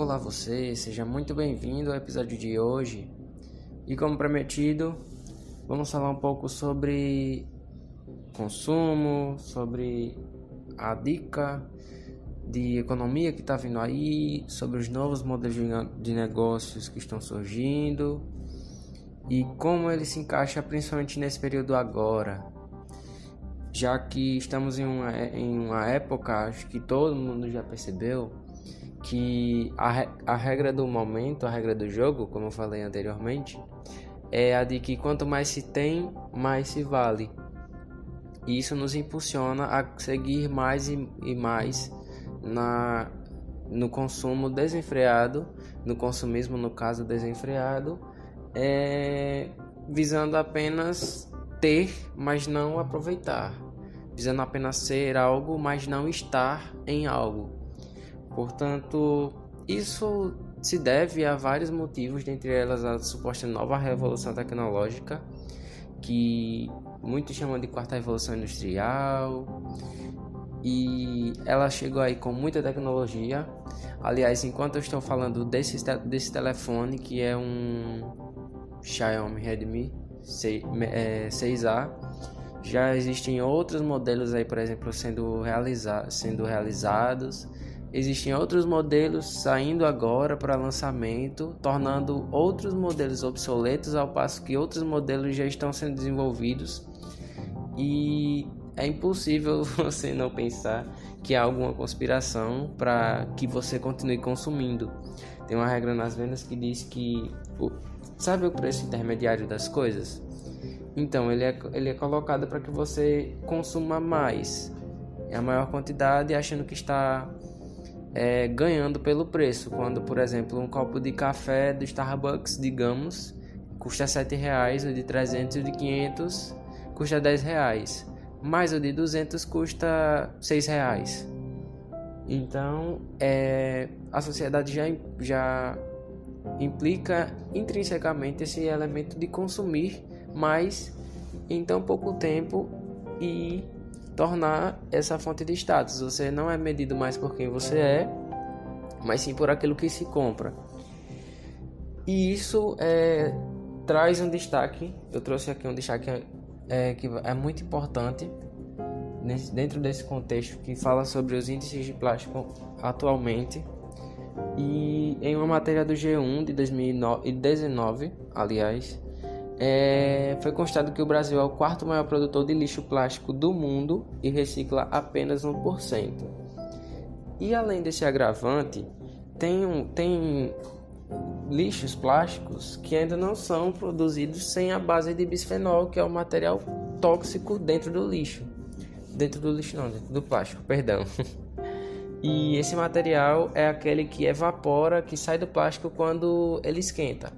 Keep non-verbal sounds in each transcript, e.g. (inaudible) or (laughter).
Olá você, seja muito bem-vindo ao episódio de hoje. E como prometido, vamos falar um pouco sobre consumo, sobre a dica de economia que está vindo aí, sobre os novos modelos de negócios que estão surgindo e como ele se encaixa principalmente nesse período agora, já que estamos em uma, em uma época, acho que todo mundo já percebeu, que a, a regra do momento, a regra do jogo, como eu falei anteriormente, é a de que quanto mais se tem, mais se vale. E isso nos impulsiona a seguir mais e, e mais na, no consumo desenfreado, no consumismo, no caso desenfreado, é, visando apenas ter, mas não aproveitar, visando apenas ser algo, mas não estar em algo. Portanto, isso se deve a vários motivos, dentre elas a suposta nova revolução tecnológica, que muitos chamam de quarta revolução industrial, e ela chegou aí com muita tecnologia. Aliás, enquanto eu estou falando desse, desse telefone, que é um Xiaomi Redmi 6A, é, já existem outros modelos aí, por exemplo, sendo, realiza sendo realizados Existem outros modelos saindo agora para lançamento, tornando outros modelos obsoletos, ao passo que outros modelos já estão sendo desenvolvidos. E é impossível (laughs) você não pensar que há alguma conspiração para que você continue consumindo. Tem uma regra nas vendas que diz que sabe o preço intermediário das coisas? Então ele é, ele é colocado para que você consuma mais, é a maior quantidade, achando que está é, ganhando pelo preço. Quando, por exemplo, um copo de café do Starbucks, digamos, custa R$ reais, o de 300 e o de 500 custa R$ reais, mas o de 200 custa R$ reais. Então, é, a sociedade já, já implica intrinsecamente esse elemento de consumir mais em tão pouco tempo e tornar essa fonte de status. Você não é medido mais por quem você é, mas sim por aquilo que se compra. E isso é, traz um destaque. Eu trouxe aqui um destaque é, que é muito importante nesse, dentro desse contexto que fala sobre os índices de plástico atualmente. E em uma matéria do G1 de 2019, aliás, é, foi constado que o Brasil é o quarto maior produtor de lixo plástico do mundo e recicla apenas 1%. E além desse agravante, tem, um, tem lixos plásticos que ainda não são produzidos sem a base de bisfenol, que é o material tóxico dentro do lixo. Dentro do lixo não, dentro do plástico, perdão. (laughs) E esse material é aquele que evapora, que sai do plástico quando ele esquenta.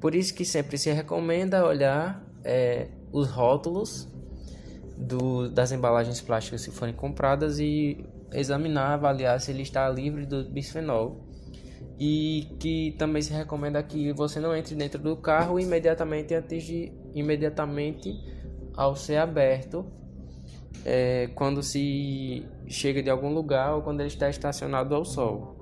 Por isso que sempre se recomenda olhar é, os rótulos do, das embalagens plásticas que forem compradas e examinar, avaliar se ele está livre do bisfenol. E que também se recomenda que você não entre dentro do carro imediatamente antes de imediatamente ao ser aberto é, quando se chega de algum lugar ou quando ele está estacionado ao sol.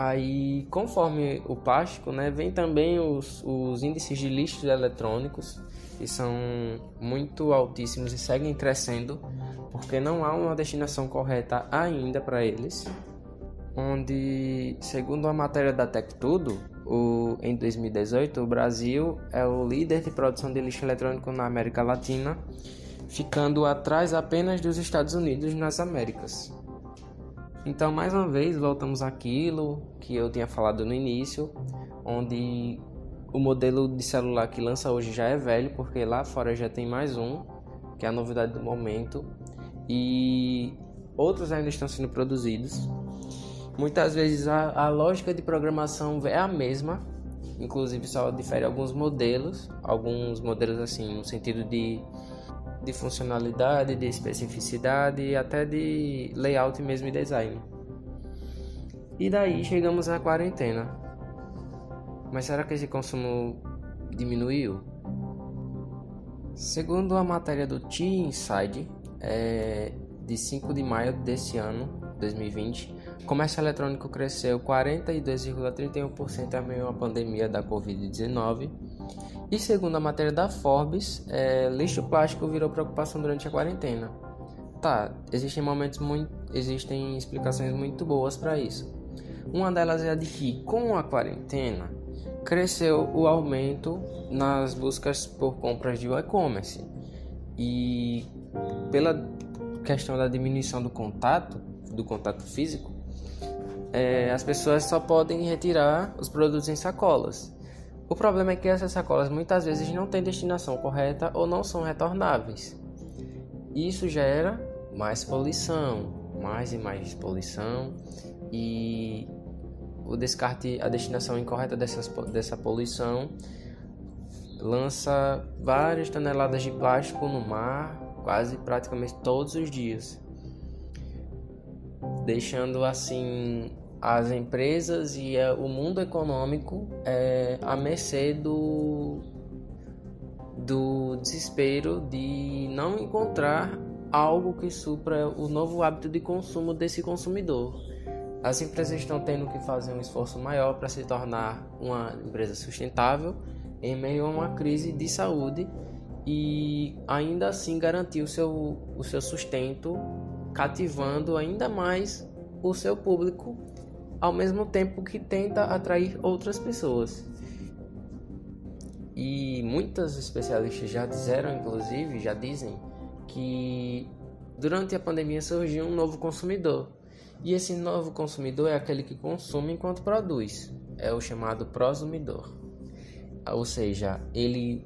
Aí, conforme o plástico, né, vem também os, os índices de lixos eletrônicos, que são muito altíssimos e seguem crescendo, porque não há uma destinação correta ainda para eles. Onde, segundo a matéria da Tech Tudo, o, em 2018, o Brasil é o líder de produção de lixo eletrônico na América Latina, ficando atrás apenas dos Estados Unidos nas Américas. Então, mais uma vez, voltamos àquilo que eu tinha falado no início, onde o modelo de celular que lança hoje já é velho, porque lá fora já tem mais um, que é a novidade do momento, e outros ainda estão sendo produzidos. Muitas vezes a, a lógica de programação é a mesma, inclusive só difere alguns modelos, alguns modelos assim, no sentido de de funcionalidade, de especificidade e até de layout mesmo e design. E daí chegamos à quarentena. Mas será que esse consumo diminuiu? Segundo a matéria do T-Inside, é, de 5 de maio desse ano, 2020, O comércio eletrônico cresceu 42,31% em meio à pandemia da Covid-19. E segundo a matéria da Forbes, é, lixo plástico virou preocupação durante a quarentena. Tá, existem momentos muito, existem explicações muito boas para isso. Uma delas é a de que com a quarentena cresceu o aumento nas buscas por compras de e-commerce. E pela questão da diminuição do contato, do contato físico, é, as pessoas só podem retirar os produtos em sacolas. O problema é que essas sacolas muitas vezes não têm destinação correta ou não são retornáveis. Isso gera mais poluição, mais e mais poluição e o descarte, a destinação incorreta dessas, dessa poluição lança várias toneladas de plástico no mar, quase praticamente todos os dias, deixando assim as empresas e o mundo econômico é, à mercê do, do desespero de não encontrar algo que supra o novo hábito de consumo desse consumidor. As empresas estão tendo que fazer um esforço maior para se tornar uma empresa sustentável em meio a uma crise de saúde e ainda assim garantir o seu, o seu sustento, cativando ainda mais o seu público, ao mesmo tempo que tenta atrair outras pessoas. E muitas especialistas já disseram, inclusive, já dizem que durante a pandemia surgiu um novo consumidor. E esse novo consumidor é aquele que consome enquanto produz. É o chamado prosumidor. Ou seja, ele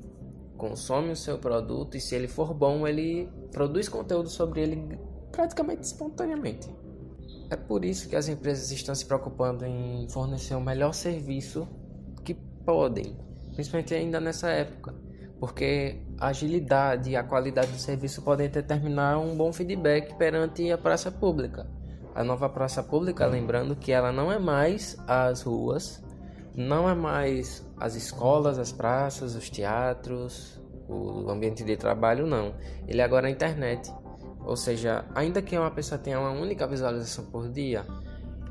consome o seu produto e se ele for bom, ele produz conteúdo sobre ele praticamente espontaneamente. É por isso que as empresas estão se preocupando em fornecer o melhor serviço que podem, principalmente ainda nessa época porque a agilidade e a qualidade do serviço podem determinar um bom feedback perante a praça pública. A nova praça pública, lembrando que ela não é mais as ruas, não é mais as escolas, as praças, os teatros, o ambiente de trabalho, não. Ele é agora a internet. Ou seja, ainda que uma pessoa tenha uma única visualização por dia,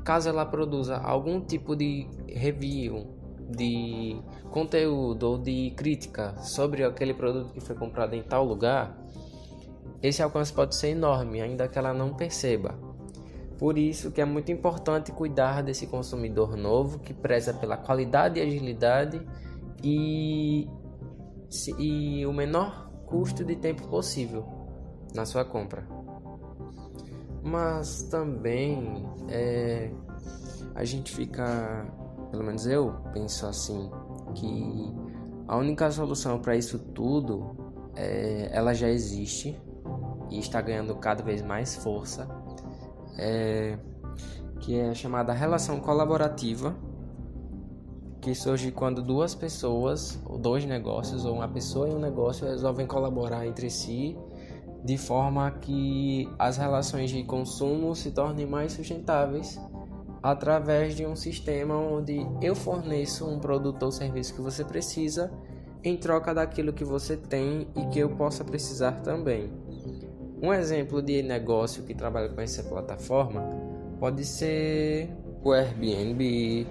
caso ela produza algum tipo de review, de conteúdo ou de crítica sobre aquele produto que foi comprado em tal lugar, esse alcance pode ser enorme, ainda que ela não perceba. Por isso que é muito importante cuidar desse consumidor novo que preza pela qualidade e agilidade e, e o menor custo de tempo possível na sua compra. Mas também é, a gente fica pelo menos eu penso assim, que a única solução para isso tudo é, ela já existe e está ganhando cada vez mais força, é, que é a chamada relação colaborativa, que surge quando duas pessoas, ou dois negócios, ou uma pessoa e um negócio resolvem colaborar entre si de forma que as relações de consumo se tornem mais sustentáveis através de um sistema onde eu forneço um produto ou serviço que você precisa em troca daquilo que você tem e que eu possa precisar também. Um exemplo de negócio que trabalha com essa plataforma pode ser o Airbnb,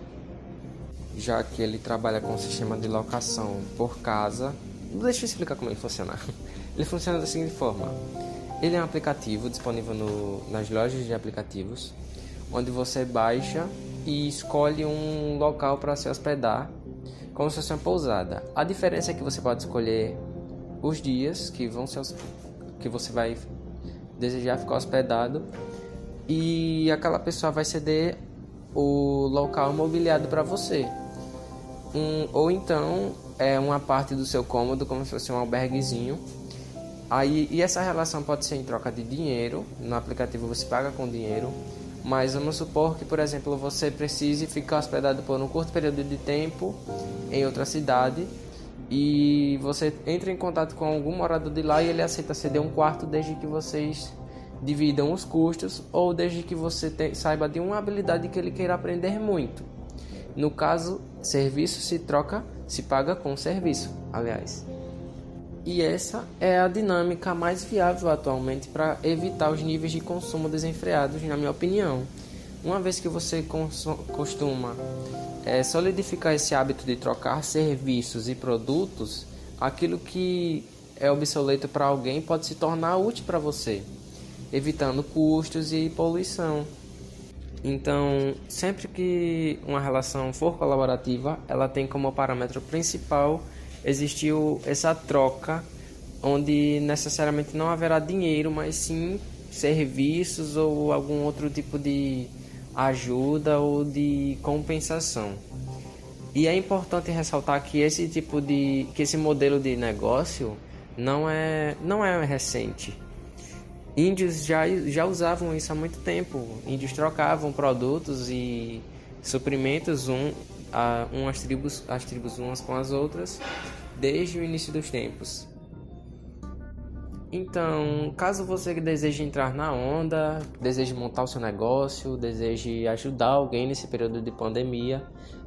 já que ele trabalha com um sistema de locação por casa. Deixa eu explicar como ele funciona. (laughs) Ele funciona da seguinte forma: ele é um aplicativo disponível no, nas lojas de aplicativos onde você baixa e escolhe um local para se hospedar, como se fosse uma pousada. A diferença é que você pode escolher os dias que vão ser que você vai desejar ficar hospedado e aquela pessoa vai ceder o local imobiliado para você. Um, ou então é uma parte do seu cômodo como se fosse um alberguezinho. Aí, e essa relação pode ser em troca de dinheiro. No aplicativo você paga com dinheiro mas vamos supor que, por exemplo, você precise ficar hospedado por um curto período de tempo em outra cidade e você entra em contato com algum morador de lá e ele aceita ceder um quarto desde que vocês dividam os custos ou desde que você te, saiba de uma habilidade que ele queira aprender muito. No caso, serviço se troca, se paga com serviço, aliás. E essa é a dinâmica mais viável atualmente para evitar os níveis de consumo desenfreados, na minha opinião. Uma vez que você costuma é, solidificar esse hábito de trocar serviços e produtos, aquilo que é obsoleto para alguém pode se tornar útil para você, evitando custos e poluição. Então, sempre que uma relação for colaborativa, ela tem como parâmetro principal existir essa troca, onde necessariamente não haverá dinheiro, mas sim serviços ou algum outro tipo de ajuda ou de compensação. E é importante ressaltar que esse tipo de que esse modelo de negócio não é não é recente. Índios já, já usavam isso há muito tempo. Índios trocavam produtos e suprimentos um, a, umas tribos, as tribos umas com as outras desde o início dos tempos. Então, caso você deseje entrar na onda, deseje montar o seu negócio, deseje ajudar alguém nesse período de pandemia,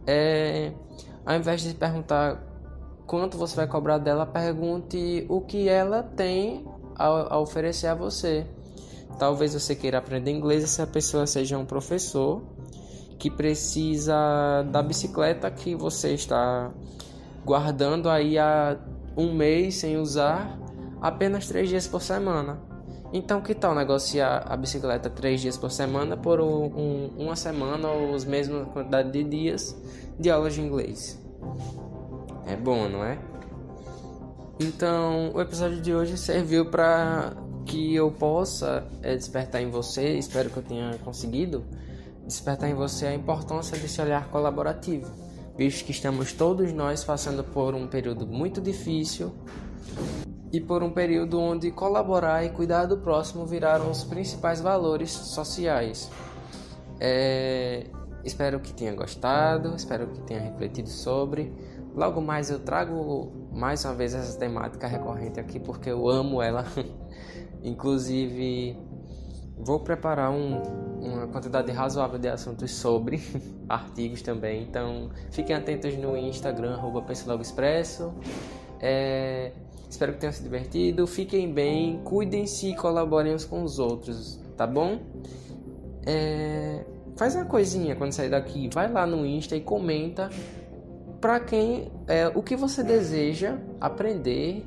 é, ao invés de perguntar quanto você vai cobrar dela, pergunte o que ela tem a, a oferecer a você. Talvez você queira aprender inglês se a pessoa seja um professor que precisa da bicicleta que você está guardando aí há um mês sem usar apenas três dias por semana. Então, que tal negociar a bicicleta três dias por semana por um, um, uma semana ou os mesmos quantidade de dias de aulas de inglês? É bom, não é? Então, o episódio de hoje serviu para que eu possa é, despertar em você, espero que eu tenha conseguido, despertar em você a importância desse olhar colaborativo, visto que estamos todos nós passando por um período muito difícil e por um período onde colaborar e cuidar do próximo viraram os principais valores sociais. É, espero que tenha gostado, espero que tenha refletido sobre. Logo mais eu trago mais uma vez essa temática recorrente aqui porque eu amo ela. (laughs) Inclusive, vou preparar um, uma quantidade razoável de assuntos sobre (laughs) artigos também. Então, fiquem atentos no Instagram, arroba Expresso. É, Espero que tenham se divertido. Fiquem bem, cuidem-se e colaborem uns com os outros, tá bom? É... Faz uma coisinha quando sair daqui. Vai lá no Insta e comenta para quem é, o que você deseja aprender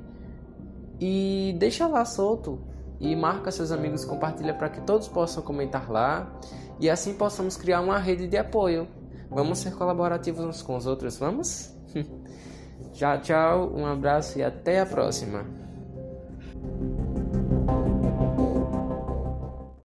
e deixa lá solto e marca seus amigos, compartilha para que todos possam comentar lá e assim possamos criar uma rede de apoio. Vamos ser colaborativos uns com os outros, vamos? (laughs) Tchau, tchau, um abraço e até a próxima.